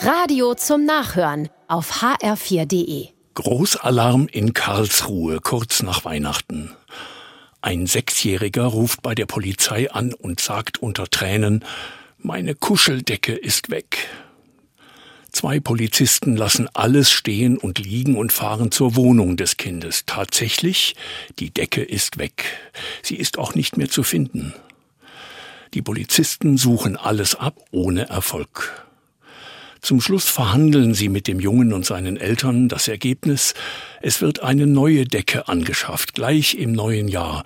Radio zum Nachhören auf hr4.de. Großalarm in Karlsruhe kurz nach Weihnachten. Ein Sechsjähriger ruft bei der Polizei an und sagt unter Tränen, meine Kuscheldecke ist weg. Zwei Polizisten lassen alles stehen und liegen und fahren zur Wohnung des Kindes. Tatsächlich, die Decke ist weg. Sie ist auch nicht mehr zu finden. Die Polizisten suchen alles ab ohne Erfolg. Zum Schluss verhandeln sie mit dem Jungen und seinen Eltern das Ergebnis, es wird eine neue Decke angeschafft, gleich im neuen Jahr.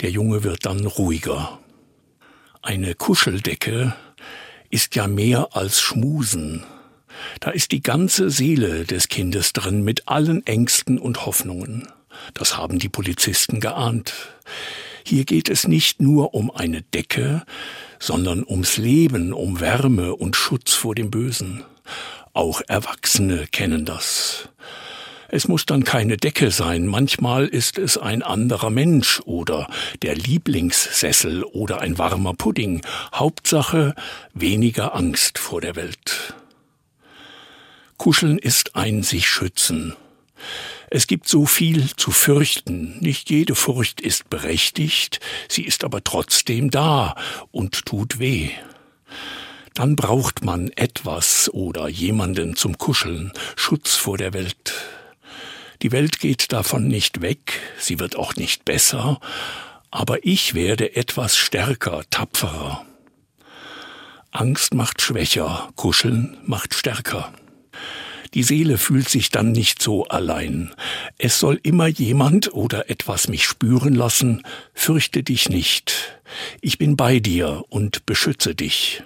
Der Junge wird dann ruhiger. Eine Kuscheldecke ist ja mehr als Schmusen. Da ist die ganze Seele des Kindes drin mit allen Ängsten und Hoffnungen. Das haben die Polizisten geahnt. Hier geht es nicht nur um eine Decke, sondern ums Leben, um Wärme und Schutz vor dem Bösen. Auch Erwachsene kennen das. Es muss dann keine Decke sein, manchmal ist es ein anderer Mensch oder der Lieblingssessel oder ein warmer Pudding. Hauptsache weniger Angst vor der Welt. Kuscheln ist ein sich schützen. Es gibt so viel zu fürchten. Nicht jede Furcht ist berechtigt, sie ist aber trotzdem da und tut weh. Dann braucht man etwas oder jemanden zum Kuscheln, Schutz vor der Welt. Die Welt geht davon nicht weg, sie wird auch nicht besser, aber ich werde etwas stärker, tapferer. Angst macht schwächer, Kuscheln macht stärker. Die Seele fühlt sich dann nicht so allein. Es soll immer jemand oder etwas mich spüren lassen, fürchte dich nicht. Ich bin bei dir und beschütze dich.